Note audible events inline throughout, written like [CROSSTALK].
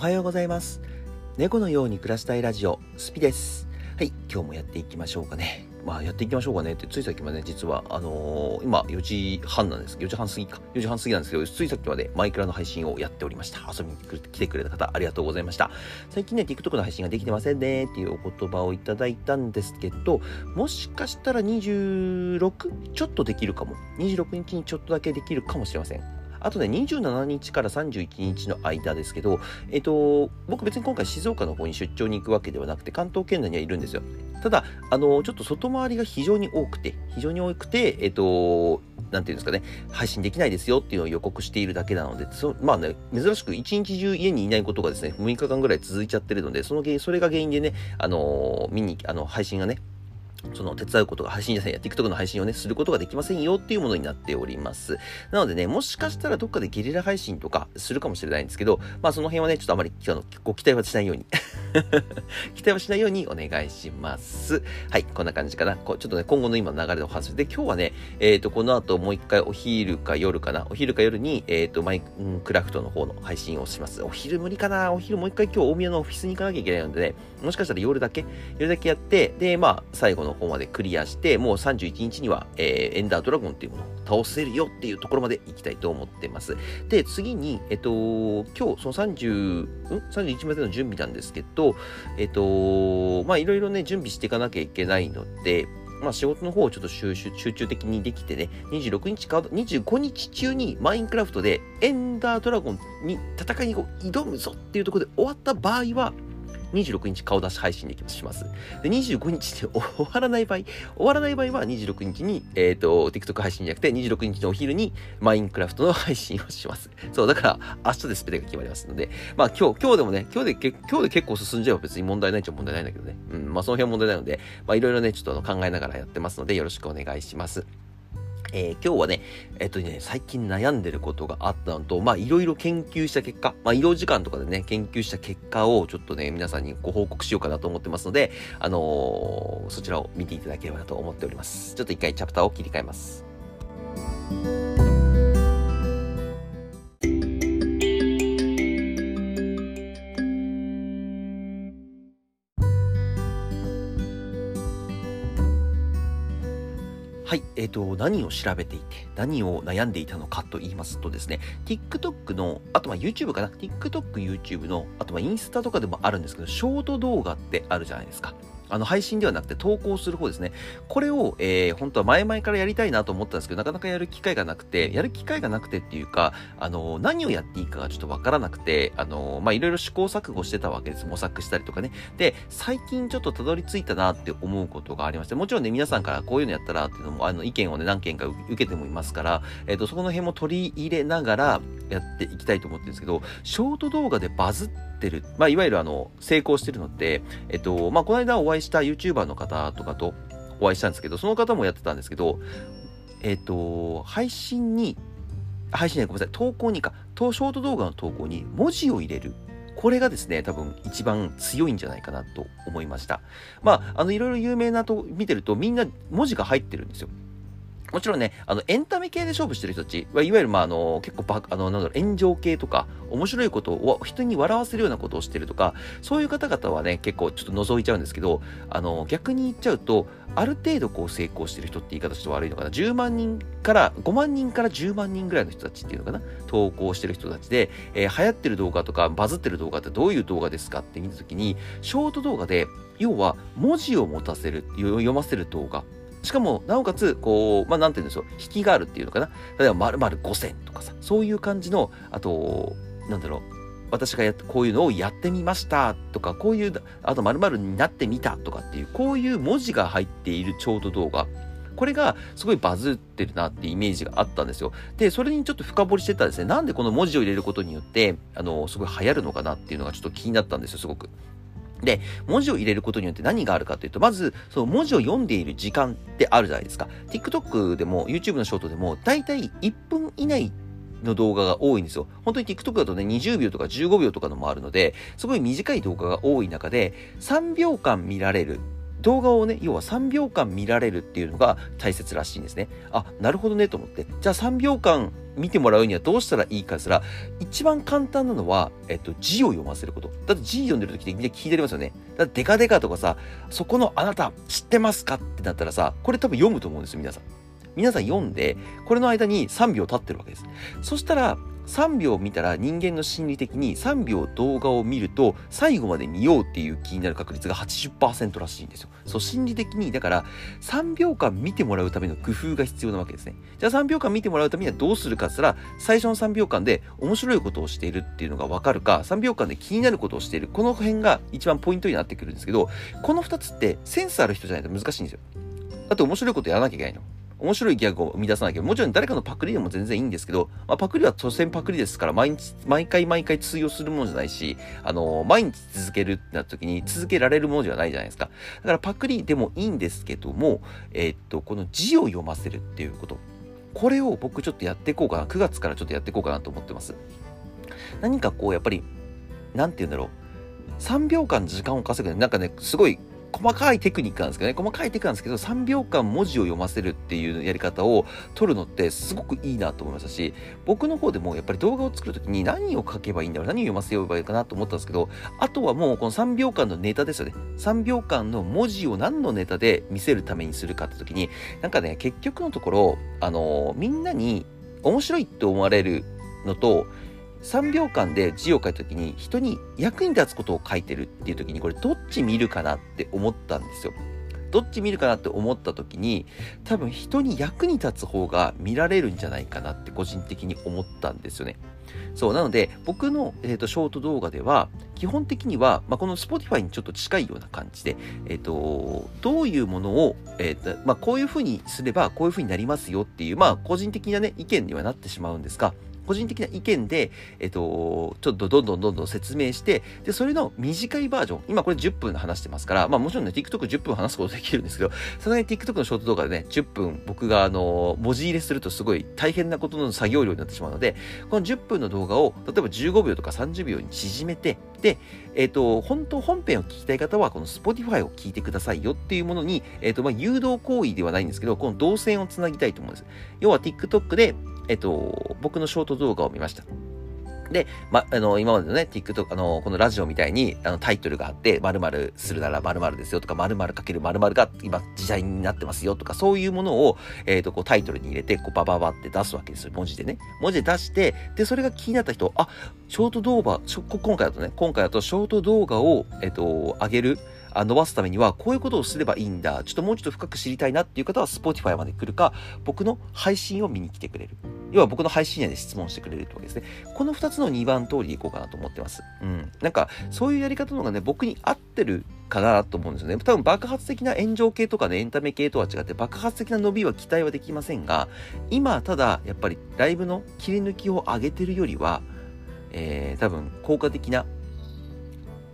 はようございます。猫のように暮らしたいラジオスピです。はい今日もやっていきましょうかね。まあやっていきましょうかね。ってついさっきまでね実はあのー、今4時半なんです。4時半過ぎか。4時半過ぎなんですけどついさっきまでマイクラの配信をやっておりました。遊びに来てくれた方ありがとうございました。最近ね TikTok の配信ができてませんね。っていうお言葉をいただいたんですけどもしかしたら26ちょっとできるかも。26日にちょっとだけできるかもしれません。あとね、27日から31日の間ですけど、えっと、僕別に今回静岡の方に出張に行くわけではなくて、関東圏内にはいるんですよ。ただ、あの、ちょっと外回りが非常に多くて、非常に多くて、えっと、なんていうんですかね、配信できないですよっていうのを予告しているだけなので、そまあね、珍しく一日中家にいないことがですね、6日間ぐらい続いちゃってるので、その原因、それが原因でね、あの見に、あの、配信がね、その手伝うことが配信じゃないや、TikTok の配信をね、することができませんよっていうものになっております。なのでね、もしかしたらどっかでゲリラ配信とかするかもしれないんですけど、まあその辺はね、ちょっとあまりあのご期待はしないように [LAUGHS] 期待はしないようにお願いします。はい、こんな感じかな。こうちょっとね、今後の今の流れでお話で、今日はね、えっ、ー、と、この後もう一回お昼か夜かな、お昼か夜に、えっ、ー、と、マイクラフトの方の配信をします。お昼無理かなお昼もう一回今日大宮のオフィスに行かなきゃいけないのでね、もしかしたら夜だけ、夜だけやって、で、まあ、最後の方までクリアして、もう31日には、えー、エンダードラゴンっていうものを倒せるよっていうところまで行きたいと思ってます。で、次に、えっと、今日、その30、ん ?31 までの準備なんですけど、えっと、まあ、いろいろね、準備していかなきゃいけないので、まあ仕事の方をちょっと集中的にできてね、26日か、25日中にマインクラフトでエンダードラゴンに戦いにこう挑むぞっていうところで終わった場合は、26日顔出し配信でします。で、25日で [LAUGHS] 終わらない場合、終わらない場合は26日に、えっ、ー、と、TikTok 配信じゃなくて、26日のお昼にマインクラフトの配信をします。そう、だから明日でスペルが決まりますので、まあ今日、今日でもね、今日で、今日で結構進んじゃえば別に問題ないっちゃ問題ないんだけどね。うん、まあその辺は問題ないので、まあいろいろね、ちょっと考えながらやってますので、よろしくお願いします。えー、今日はね、えっとね、最近悩んでることがあったのと、まあ、いろいろ研究した結果、まあ、医療時間とかでね、研究した結果をちょっとね、皆さんにご報告しようかなと思ってますので、あのー、そちらを見ていただければなと思っております。ちょっと一回チャプターを切り替えます。はい、えっ、ー、と、何を調べていて、何を悩んでいたのかと言いますとですね、TikTok の、あとは YouTube かな ?TikTok、YouTube の、あとはインスタとかでもあるんですけど、ショート動画ってあるじゃないですか。あの配信ではなくて投稿する方ですね。これを、えー、本当は前々からやりたいなと思ったんですけど、なかなかやる機会がなくて、やる機会がなくてっていうか、あの、何をやっていいかがちょっとわからなくて、あの、まあ、いろいろ試行錯誤してたわけです。模索したりとかね。で、最近ちょっとたどり着いたなって思うことがありまして、もちろんね、皆さんからこういうのやったらっていうのも、あの、意見をね、何件か受けてもいますから、えっ、ー、と、そこの辺も取り入れながらやっていきたいと思ってるんですけど、ショート動画でバズってる、まあ、いわゆるあの、成功してるのって、えっと、まあ、この間お会いした YouTuber の方とかとお会いしたんですけど、その方もやってたんですけど、えっと、配信に、配信ね、ごめんなさい、投稿にか、ショート動画の投稿に文字を入れる。これがですね、多分一番強いんじゃないかなと思いました。まあ、あの、いろいろ有名なと見てると、みんな文字が入ってるんですよ。もちろんね、あの、エンタメ系で勝負してる人たちは、いわゆる、まあ、あの、結構バ、あの、なんだろう、炎上系とか、面白いことを、人に笑わせるようなことをしてるとか、そういう方々はね、結構ちょっと覗いちゃうんですけど、あの、逆に言っちゃうと、ある程度こう成功してる人って言い方して悪いのかな、10万人から、5万人から10万人ぐらいの人たちっていうのかな、投稿してる人たちで、えー、流行ってる動画とか、バズってる動画ってどういう動画ですかって見たときに、ショート動画で、要は文字を持たせる、読ませる動画しかも、なおかつ、こう、まあ、なんて言うんでしょう、引きがあるっていうのかな。例えば、丸々5000とかさ、そういう感じの、あと、なんだろう、私がやこういうのをやってみましたとか、こういう、あと、〇〇になってみたとかっていう、こういう文字が入っているちょうど動画。これがすごいバズってるなってイメージがあったんですよ。で、それにちょっと深掘りしてたらですね、なんでこの文字を入れることによって、あの、すごい流行るのかなっていうのがちょっと気になったんですよ、すごく。で、文字を入れることによって何があるかというと、まず、その文字を読んでいる時間ってあるじゃないですか。TikTok でも YouTube のショートでも、だいたい1分以内の動画が多いんですよ。本当に TikTok だとね、20秒とか15秒とかのもあるので、すごい短い動画が多い中で、3秒間見られる。動画をね、要は3秒間見られるっていうのが大切らしいんですね。あ、なるほどねと思って。じゃあ3秒間見てもらうにはどうしたらいいかすら、一番簡単なのは、えっと、字を読ませること。だって字読んでる時ってみんな聞いてますよね。だってデカデカとかさ、そこのあなた知ってますか？ってなったらさ、これ多分読むと思うんですよ、皆さん。皆さん読んで、これの間に3秒経ってるわけです。そしたら、3秒見たら人間の心理的に3秒動画を見ると最後まで見ようっていう気になる確率が80%らしいんですよ。そう心理的にだから3秒間見てもらうための工夫が必要なわけですね。じゃあ3秒間見てもらうためにはどうするかって言ったら最初の3秒間で面白いことをしているっていうのがわかるか3秒間で気になることをしているこの辺が一番ポイントになってくるんですけどこの2つってセンスある人じゃないと難しいんですよ。だって面白いことやらなきゃいけないの。面白いギャグを生み出さなきゃ、もちろん誰かのパクリでも全然いいんですけど、まあ、パクリは当然パクリですから、毎日、毎回毎回通用するものじゃないし、あの、毎日続けるってなった時に続けられるものじゃないじゃないですか。だからパクリでもいいんですけども、えー、っと、この字を読ませるっていうこと。これを僕ちょっとやっていこうかな。9月からちょっとやっていこうかなと思ってます。何かこう、やっぱり、なんて言うんだろう。3秒間時間を稼ぐなんかね、すごい細かいテクニックなんですけどね、細かいテクなんですけど、3秒間文字を読ませるっていうやり方を取るのってすごくいいなと思いましたし、僕の方でもやっぱり動画を作るときに何を書けばいいんだろう、何を読ませようばいいかなと思ったんですけど、あとはもうこの3秒間のネタですよね。3秒間の文字を何のネタで見せるためにするかって時に、なんかね、結局のところ、あのー、みんなに面白いって思われるのと、3秒間で字を書いた時に人に役に立つことを書いてるっていう時にこれどっち見るかなって思ったんですよ。どっち見るかなって思った時に多分人に役に立つ方が見られるんじゃないかなって個人的に思ったんですよね。そう、なので僕の、えーと、ショート動画では基本的には、まあ、この Spotify にちょっと近いような感じで、え、ー、と、どういうものを、え、ー、と、まあ、こういうふうにすればこういうふうになりますよっていう、まあ個人的なね、意見にはなってしまうんですが、個人的な意見で、えっと、ちょっとどんどんどんどん説明して、で、それの短いバージョン、今これ10分話してますから、まあもちろんね、TikTok10 分話すことできるんですけど、さすがに TikTok のショート動画でね、10分僕があの、文字入れするとすごい大変なことの作業量になってしまうので、この10分の動画を、例えば15秒とか30秒に縮めて、で、えっ、と、本当本編を聞きたい方は、この Spotify を聞いてくださいよっていうものに、えっ、と、まあ、誘導行為ではないんですけど、この動線をつなぎたいと思うんです。要は TikTok で、えっと、僕のショート動画を見ました。で、ま、あの、今までのね、TikTok、あの、このラジオみたいに、あの、タイトルがあって、〇〇するなら〇〇ですよとか、〇〇かける〇〇が今時代になってますよとか、そういうものを、えっ、ー、と、こうタイトルに入れて、こうバババって出すわけですよ。文字でね。文字で出して、で、それが気になった人、あ、ショート動画、今回だとね、今回だとショート動画を、えっ、ー、と、上げる、あ伸ばすためには、こういうことをすればいいんだ。ちょっともうちょっと深く知りたいなっていう方は、Spotify まで来るか、僕の配信を見に来てくれる。要は僕の配信内で質問してくれるってわけですね。この2つの2番通りでいこうかなと思ってます。うん。なんか、そういうやり方の方がね、僕に合ってるかなと思うんですよね。多分爆発的な炎上系とかね、エンタメ系とは違って爆発的な伸びは期待はできませんが、今、ただ、やっぱりライブの切り抜きを上げてるよりは、えー、多分効果的な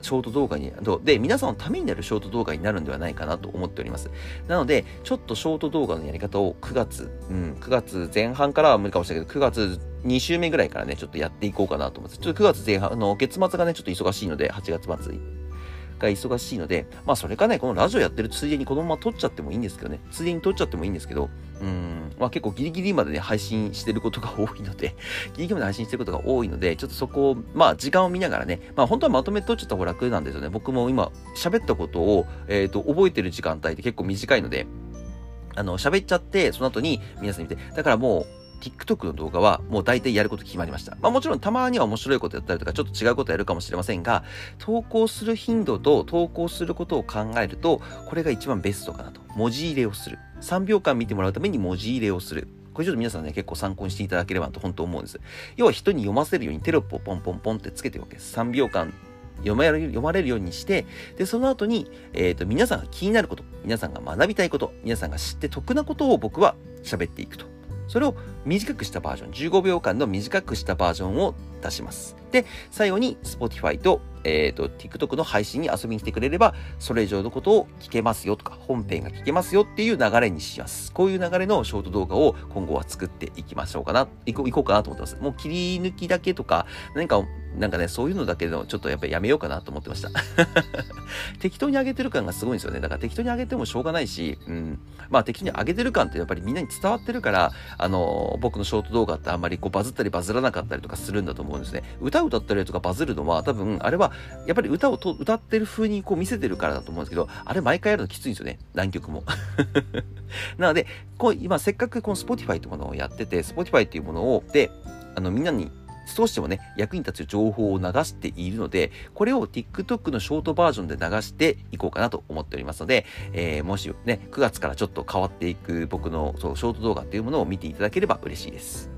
ショート動画に、で、皆さんのためになるショート動画になるんではないかなと思っております。なので、ちょっとショート動画のやり方を9月、うん、9月前半からは無理かもしれないけど、9月2週目ぐらいからね、ちょっとやっていこうかなと思います。ちょっと9月前半、あの、月末がね、ちょっと忙しいので、8月末が忙しいので、まあそれかね、このラジオやってるついでにこのまま撮っちゃってもいいんですけどね、ついでに撮っちゃってもいいんですけど、うん、まあ結構ギリギリまでね、配信してることが多いので、[LAUGHS] ギリギリまで配信してることが多いので、ちょっとそこを、まあ時間を見ながらね、まあ本当はまとめて撮っちゃった方が楽なんですよね。僕も今喋ったことを、えっ、ー、と、覚えてる時間帯って結構短いので、あの、喋っちゃって、その後に皆さん見て、だからもう、TikTok の動画はもう大体やること決まりました。まあもちろんたまには面白いことやったりとかちょっと違うことやるかもしれませんが、投稿する頻度と投稿することを考えると、これが一番ベストかなと。文字入れをする。3秒間見てもらうために文字入れをする。これちょっと皆さんね、結構参考にしていただければと本当思うんです。要は人に読ませるようにテロップをポンポンポンってつけてるわけです。3秒間読まれる読まれるようにして、で、その後に、えっ、ー、と、皆さんが気になること、皆さんが学びたいこと、皆さんが知って得なことを僕は喋っていくと。それを短くしたバージョン、15秒間の短くしたバージョンを出します。で、最後に Spotify と、えっ、ー、と、TikTok の配信に遊びに来てくれれば、それ以上のことを聞けますよとか、本編が聞けますよっていう流れにします。こういう流れのショート動画を今後は作っていきましょうかな、いこういこうかなと思ってます。もう切り抜きだけとか、何かなんかね、そういうのだけのちょっとやっぱりやめようかなと思ってました。[LAUGHS] 適当に上げてる感がすごいんですよね。だから適当に上げてもしょうがないし、うん。まあ適当に上げてる感ってやっぱりみんなに伝わってるから、あの、僕のショート動画ってあんまりこうバズったりバズらなかったりとかするんだと思うんですね。歌歌ったりとかバズるのは多分、あれはやっぱり歌をと歌ってる風にこう見せてるからだと思うんですけど、あれ毎回やるのきついんですよね。何曲も。[LAUGHS] なので、こう今せっかくこの Spotify ってものをやってて、Spotify っていうものを、で、あのみんなに少しでもね、役に立つ情報を流しているので、これを TikTok のショートバージョンで流していこうかなと思っておりますので、えー、もしね、9月からちょっと変わっていく僕のそうショート動画っていうものを見ていただければ嬉しいです。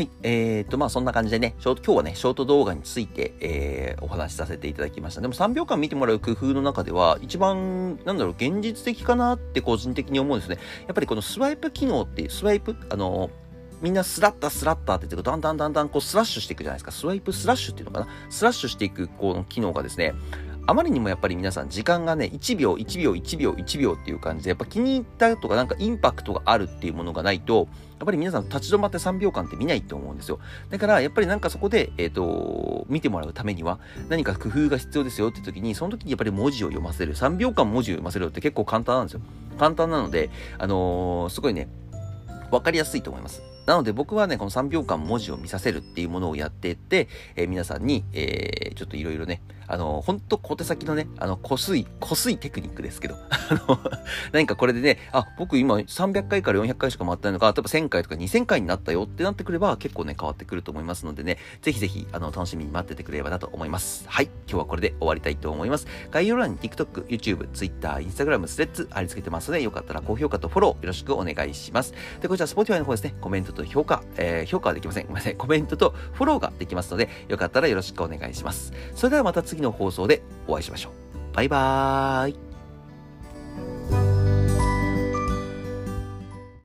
はい。えー、っと、まあそんな感じでね、ショート、今日はね、ショート動画について、えー、お話しさせていただきました。でも3秒間見てもらう工夫の中では、一番、なんだろう、現実的かなって個人的に思うんですね。やっぱりこのスワイプ機能っていう、スワイプ、あのみんなスラッタスラッタって言ってだんだんだんだんこうスラッシュしていくじゃないですか。スワイプスラッシュっていうのかな。スラッシュしていくこの機能がですね、あまりにもやっぱり皆さん時間がね、1秒、1秒、1秒、1秒っていう感じで、やっぱ気に入ったとかなんかインパクトがあるっていうものがないと、やっぱり皆さん立ち止まって3秒間って見ないと思うんですよ。だからやっぱりなんかそこで、えっ、ー、と、見てもらうためには何か工夫が必要ですよって時に、その時にやっぱり文字を読ませる。3秒間文字を読ませるって結構簡単なんですよ。簡単なので、あのー、すごいね、わかりやすいと思います。なので僕はね、この3秒間文字を見させるっていうものをやっていって、えー、皆さんに、えー、ちょっといろいろね、あの、ほんと小手先のね、あの、こすい、こすいテクニックですけど、[LAUGHS] あの、何かこれでね、あ、僕今300回から400回しか回ってないのか、例えば1000回とか2000回になったよってなってくれば結構ね、変わってくると思いますのでね、ぜひぜひ、あの、楽しみに待っててくれればなと思います。はい、今日はこれで終わりたいと思います。概要欄に TikTok、YouTube、Twitter、Instagram、スレッズ貼り付けてますので、よかったら高評価とフォローよろしくお願いします。で、こちら Spotify の方ですね、コメントとと評価、えー、評価はできません。[LAUGHS] ごめんなさい。コメントとフォローができますので、よかったらよろしくお願いします。それではまた次の放送でお会いしましょう。バイバーイ。